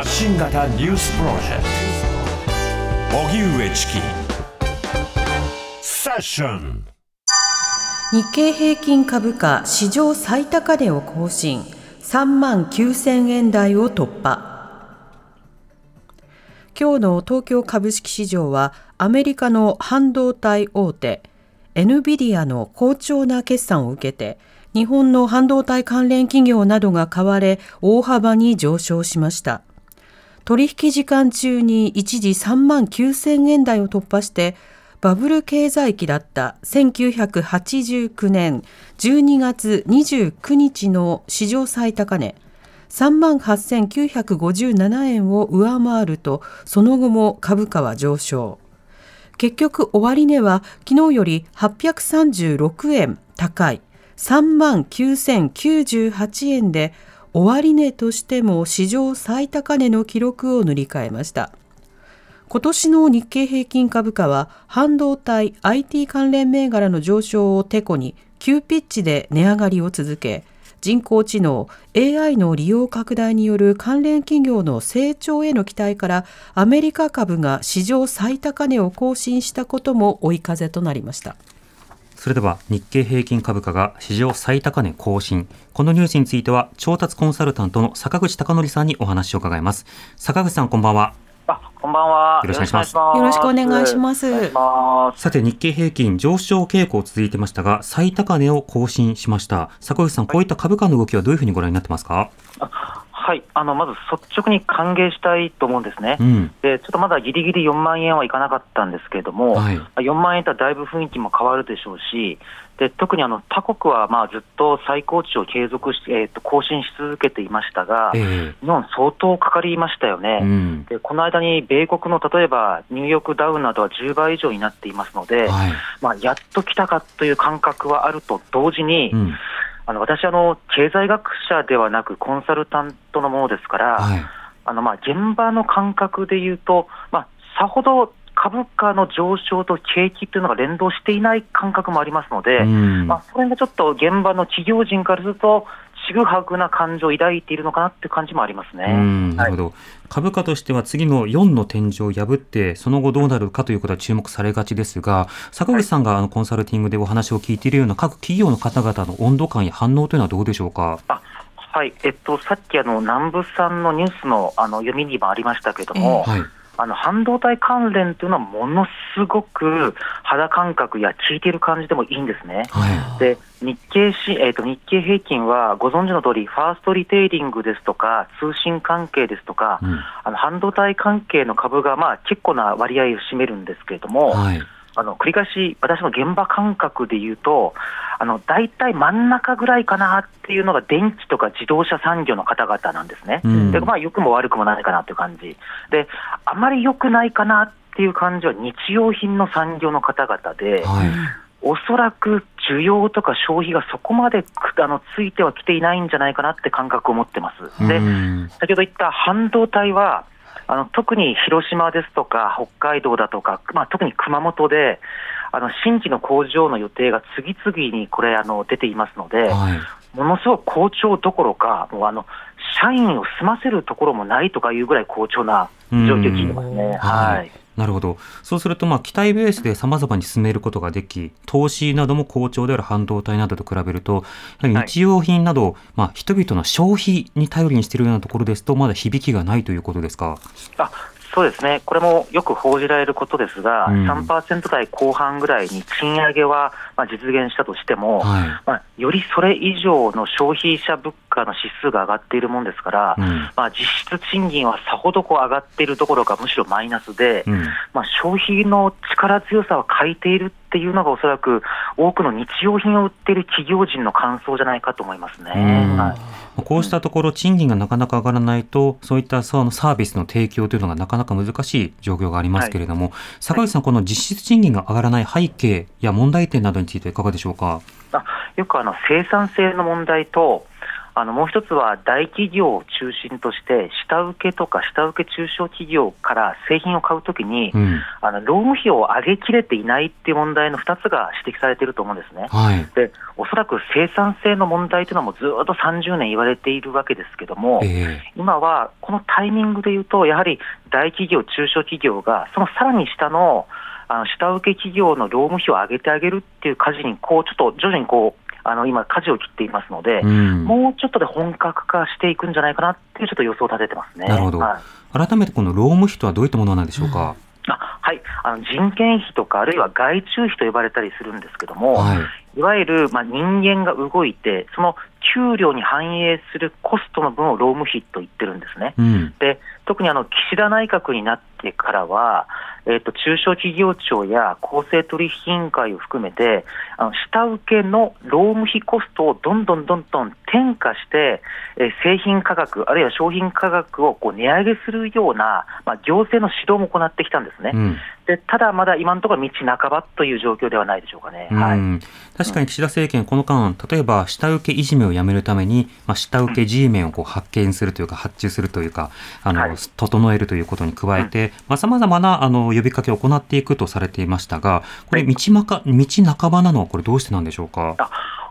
発信型ニュースプロジェクト。荻上チキ。セッション。日経平均株価史上最高値を更新。3万9000円台を突破。今日の東京株式市場はアメリカの半導体大手エヌビディアの好調な決算を受けて日本の半導体関連企業などが買われ大幅に上昇しました。取引時間中に一時3万9000円台を突破してバブル経済期だった1989年12月29日の史上最高値3万8957円を上回るとその後も株価は上昇。結局終値は昨日より836円高い3万9098円で終値としても史上最高値の記録を塗り替えました今年の日経平均株価は半導体 IT 関連銘柄の上昇をてこに急ピッチで値上がりを続け人工知能 AI の利用拡大による関連企業の成長への期待からアメリカ株が史上最高値を更新したことも追い風となりました。それでは日経平均株価が史上最高値更新。このニュースについては調達コンサルタントの坂口孝則さんにお話を伺います。坂口さんこんばんは。あ、こんばんは。よろしくお願いします。よろしくお願いします。さて、日経平均上昇傾向続いてましたが、最高値を更新しました。坂口さん、こういった株価の動きはどういうふうにご覧になってますか？はい、あのまず率直に歓迎したいと思うんですね、うん、でちょっとまだぎりぎり4万円はいかなかったんですけれども、はい、4万円とはだいぶ雰囲気も変わるでしょうし、で特にあの他国はまあずっと最高値を継続し、えー、と更新し続けていましたが、えー、日本、相当かかりましたよね、うん、でこの間に米国の例えばニューヨークダウンなどは10倍以上になっていますので、はい、まあ、やっと来たかという感覚はあると同時に、うんあの私あの、経済学者ではなく、コンサルタントのものですから、はい、あのまあ現場の感覚でいうと、まあ、さほど株価の上昇と景気というのが連動していない感覚もありますので、まあ、それがちょっと現場の企業人からすると、ちぐはぐな感情を抱いているのかなって感じもありますね。なるほど、はい、株価としては次の4の天井を破って、その後どうなるかということは注目されがちですが、坂口さんがあのコンサルティングでお話を聞いているような各企業の方々の温度感や反応というのはどうでしょうか？はい、えっと、さっきあの南部産のニュースのあの読みにもありましたけれども、えーはいあの半導体関連というのはものすごく肌感覚や効いている感じでもいいんですね。はい、で日経し、えーと、日経平均はご存知の通り、ファーストリテイリングですとか、通信関係ですとか、うん、あの半導体関係の株がまあ結構な割合を占めるんですけれども、はいあの繰り返し、私の現場感覚で言うと、あの大体真ん中ぐらいかなっていうのが電気とか自動車産業の方々なんですね、うん、でまあ、良くも悪くもないかなという感じ、であまり良くないかなっていう感じは日用品の産業の方々で、はい、おそらく需要とか消費がそこまであのついてはきていないんじゃないかなって感覚を持ってます。で、先ほど言った半導体はあの特に広島ですとか、北海道だとか、まあ、特に熊本で、あの新規の工場の予定が次々にこれあの出ていますので、はい、ものすごく好調どころか、もうあの社員を済ませるところもないとかいうぐらい好調な状況聞いてますね。はいなるほど。そうすると、まあ、期待ベースで様々に進めることができ、投資なども好調である半導体などと比べると、日用品など、はい、まあ、人々の消費に頼りにしているようなところですと、まだ響きがないということですか？あそうですね、これもよく報じられることですが、うん、3%台後半ぐらいに賃上げはまあ実現したとしても、はい、まあ、よりそれ以上の消費者物価の指数が上がっているもんですから、うん、まあ、実質賃金はさほどこう上がっているどころか、むしろマイナスで、うん、まあ、消費の力強さは欠いているっていうのが、おそらく多くの日用品を売っている企業人の感想じゃないかと思いますね。はいこうしたところ、賃金がなかなか上がらないと、そういったそのサービスの提供というのがなかなか難しい状況がありますけれども、はい、坂口さん、この実質賃金が上がらない背景や問題点などについていかがでしょうか？あよくあの生産性の問題と、あのもう一つは大企業を中心として下請けとか下請け中小企業から製品を買うときに、うん、あの労務費を上げきれていないっていう問題の2つが指摘されていると思うんですね。はい、でおそらく生産性の問題というのはもうずっと30年言われているわけですけども、えー、今はこのタイミングでいうと、やはり大企業、中小企業がそのさらに下のあの下請け企業の労務費を上げてあげるっていう舵にこうちょっと徐々にこうあの今、舵を切っていますので、うん、もうちょっとで本格化していくんじゃないかなっていうちょっと予想を立ててますね。なるほど、はい、改めてこの労務費とはどういったものなんでしょうか？うん、あはい。あの人件費とか、あるいは外注費と呼ばれたりするんですけども、はい、いわゆる、まあ、人間が動いて、その給料に反映するコストの分を労務費と言ってるんですね。うん、で特にあの岸田内閣になってからは、えーと、中小企業庁や公正取引委員会を含めて、あの下請けの労務費コストをどんどんどんどん転嫁して、えー、製品価格、あるいは商品価格をこう値上げするような、まあ、行政の指導も行ってきたんですね。うん、でただ、まだ今のところ道半ばという状況ではないでしょうかね。はい、確かに岸田政権、この間、例えば下請けいじめをやめるために、まあ、下請け G メンをこう発見するというか、発注するというか、あの、はい、整えるということに加えて、さまざ、まなあの呼びかけを行っていくとされていましたが、これ道まか、道半ばなのは、これ、どうしてなんでしょうか？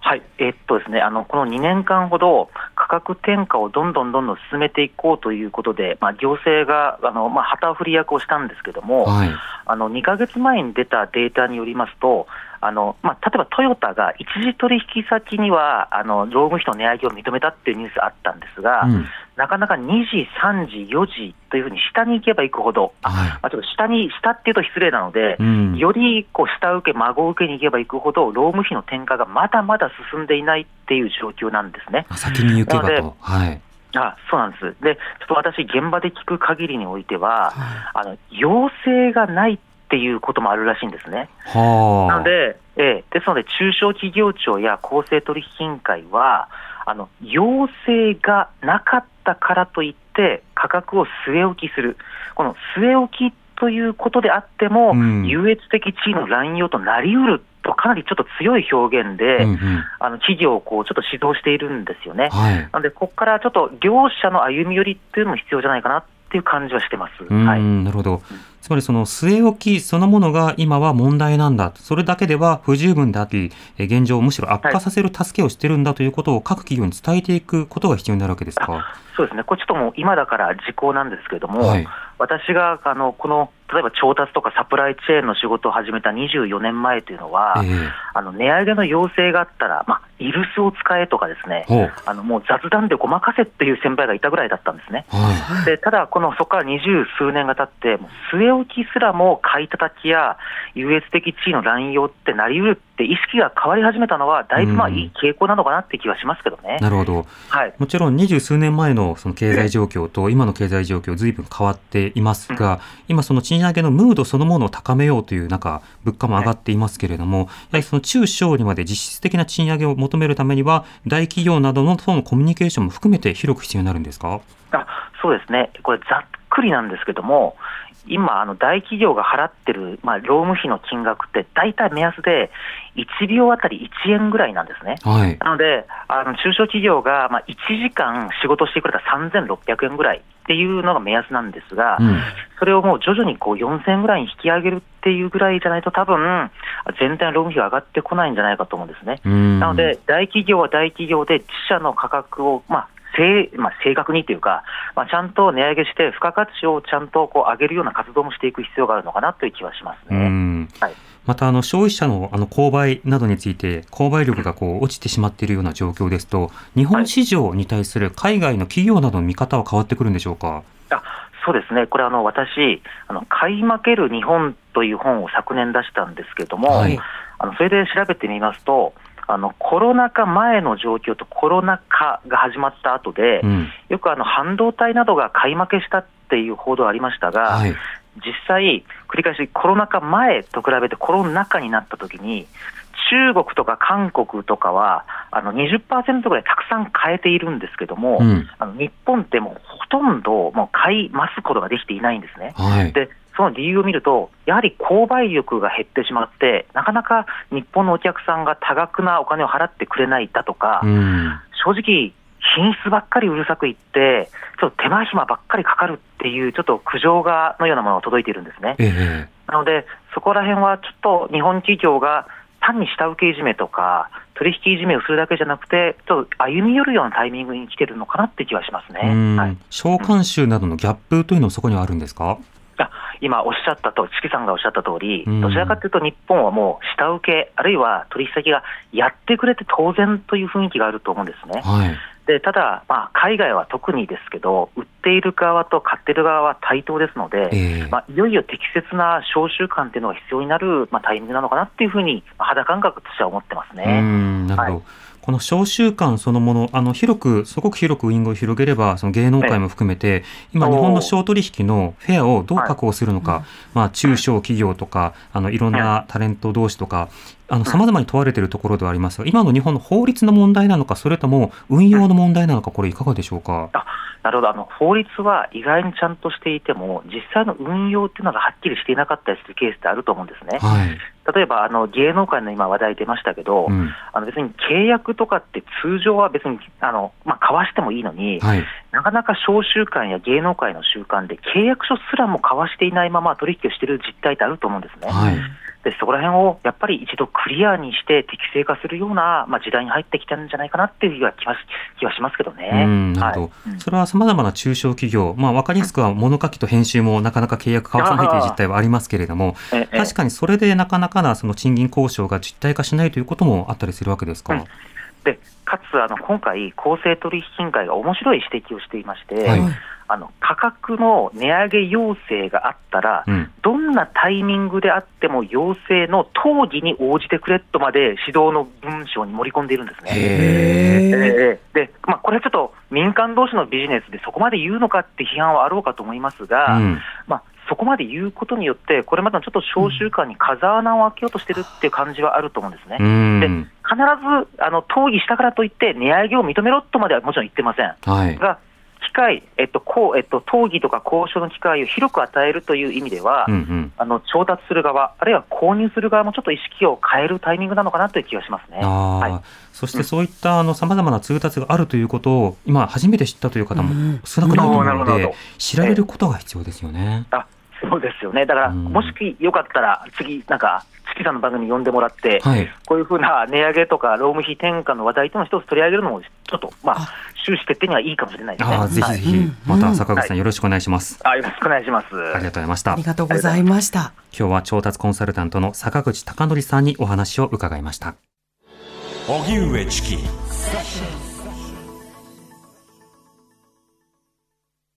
はい、えー、っとですね、あのこの2年間ほど、価格転嫁をどんどんどんどん進めていこうということで、まあ、行政があの、まあ、旗振り役をしたんですけども、はい、あの2か月前に出たデータによりますと、あのまあ、例えばトヨタが一時取引先にはあの労務費の値上げを認めたっていうニュースがあったんですが、うん、なかなか2時、3時、4時というふうに下に行けば行くほど、はい、まあ、ちょっと下に、下っていうと失礼なので、うん、よりこう下請け、孫請けに行けば行くほど、労務費の転嫁がまだまだ進んでいないっていう状況なんですね。先に行けばと。はい。あそうなんです、でちょっと私、現場で聞く限りにおいては、はい、あの要請がないっていうこともあるらしいんですね。はなので、えー、ですので、中小企業庁や公正取引委員会は、あの要請がなかったからといって、価格を据え置きする、この据え置きということであっても、うん、優越的地位の乱用となりうると、かなりちょっと強い表現で、うんうん、あの企業をこうちょっと指導しているんですよね。はい、なので、ここからちょっと両者の歩み寄りっていうのも必要じゃないかなっていう感じはしてます。はい、なるほど。つまりその据え置きそのものが今は問題なんだ。それだけでは不十分であり、現状をむしろ悪化させる助けをしてるんだということを各企業に伝えていくことが必要になるわけですか？そうですね。これちょっともう今だから時効なんですけれども、はい、私があのこの例えば調達とかサプライチェーンの仕事を始めた24年前というのは、えー、あの値上げの要請があったら、まあ、イルスを使えとかですね、あのもう雑談でごまかせっていう先輩がいたぐらいだったんですね。はい、でただ、このそこから二十数年が経って、据え置きすらも買い叩きや優越的地位の乱用ってなりうるって意識が変わり始めたのは、だいぶまあいい傾向なのかなって気はしますけどね。なるほど、はい、もちろん二十数年前のその経済状況と今の経済状況、ずいぶん変わっていますが、うん、今、その賃上げのムードそのものを高めようという中、物価も上がっていますけれども、やはりその中小にまで実質的な賃上げを求めるためには、大企業などのとのコミュニケーションも含めて広く必要になるんですか？あそうですね、これ、ざっくりなんですけども、今、あの大企業が払ってる、まあ、労務費の金額って、大体目安で1秒あたり1円ぐらいなんですね。はい、なので、あの中小企業が、まあ、1時間仕事してくれたら3600円ぐらいっていうのが目安なんですが、うん、それをもう徐々にこう4000円ぐらいに引き上げるっていうぐらいじゃないと、多分全体の労務費が上がってこないんじゃないかと思うんですね。なので、大企業は大企業で自社の価格を、まあ、正まあ、正確にというか、まあ、ちゃんと値上げして、付加価値をちゃんとこう上げるような活動もしていく必要があるのかなという気はしますね。はいまたあの消費者のあの購買などについて購買力がこう落ちてしまっているような状況ですと日本市場に対する海外の企業などの見方は変わってくるんでしょうか？あそうですね、これあの、私あの、買い負ける日本という本を昨年出したんですけれども、はい、あのそれで調べてみますと、あのコロナ禍前の状況とコロナ禍が始まった後で、うん、よくあの半導体などが買い負けしたっていう報道ありましたが、はい、実際、繰り返しコロナ禍前と比べてコロナ禍になったときに、中国とか韓国とかはあの20%ぐらいたくさん買えているんですけども、うん、あの日本ってもうほとんどもう買い増すことができていないんですね。はい、でその理由を見ると、やはり購買力が減ってしまって、なかなか日本のお客さんが多額なお金を払ってくれないだとか、うん、正直、品質ばっかりうるさく言って、ちょっと手間暇ばっかりかかるっていう、ちょっと苦情がのようなものが届いているんですね。えなので、そこら辺はちょっと日本企業が単に下請けいじめとか、取引いじめをするだけじゃなくて、ちょっと歩み寄るようなタイミングに来てるのかなって気はしますね。はい、召喚集などのギャップというのもそこにはあるんですか、あ今おっしゃったと、チキさんがおっしゃった通り、どちらかというと日本はもう下請け、あるいは取引先がやってくれて当然という雰囲気があると思うんですね。はい。でただ、まあ、海外は特にですけど、売っている側と買っている側は対等ですので、えー、まあ、いよいよ適切な召集感というのが必要になる、まあ、タイミングなのかなっていうふうに、肌感覚としては思ってますね。なるほど、はいこの召集感そのもの、あの広く、すごく広くウィングを広げれば、その芸能界も含めて、今、日本の商取引のフェアをどう確保するのか、はい、まあ、中小企業とか、あのいろんなタレント同士とか、さまざまに問われているところではありますが、今の日本の法律の問題なのか、それとも運用の問題なのか、これ、いかがでしょうか？あなるほど。あの法律は意外にちゃんとしていても、実際の運用っていうのがはっきりしていなかったりするケースってあると思うんですね。はい例えばあの芸能界の今、話題出ましたけど、うん、あの別に契約とかって通常は別にあの、まあ、交わしてもいいのに、はい、なかなか商習慣や芸能界の習慣で契約書すらも交わしていないまま取引をしている実態ってあると思うんですね。はいでそこら辺をやっぱり一度クリアにして適正化するような、まあ、時代に入ってきたんじゃないかなっていう気は気はしますけどね。なるほど、はい、それはさまざまな中小企業、まあ、分かりやすくは物書きと編集もなかなか契約交わさないという実態はありますけれども、確かにそれでなかなかなその賃金交渉が実態化しないということもあったりするわけですか？うん。でかつあの今回、公正取引委員会が面白い指摘をしていまして、はい、あの価格の値上げ要請があったら、うん、どんなタイミングであっても要請の討議に応じてくれとまで指導の文章に盛り込んでいるんですね。えー、でまあ、これはちょっと民間同士のビジネスでそこまで言うのかって批判はあろうかと思いますが、うん、まあ、そこまで言うことによって、これまでのちょっと召集感に風穴を開けようとしてるっていう感じはあると思うんですね。で必ずあの討議したからといって、値上げを認めろとまではもちろん言ってません。はい、が機会、えっとこうえっと、討議とか交渉の機会を広く与えるという意味では、うんうん、あの調達する側、あるいは購入する側もちょっと意識を変えるタイミングなのかなという気がしますね。はい、そしてそういったさまざまな通達があるということを、今、初めて知ったという方も少なくないと思うので、うん、知られることが必要ですよね。あそうですよね、だから、もしよかったら、次、なんか、月さんの番組に呼んでもらって、はい、こういうふうな値上げとか、労務費転嫁の話題というのを一つ取り上げるのも、ちょっと、まあ、終始徹底にはいいかもしれないですね。あぜひぜひ、また坂口さん、よろしくお願いします。あよろしくお願いします。ありがとうございました。ありがとうございました。今日は調達コンサルタントの坂口孝則さんにお話を伺いました。荻上チキ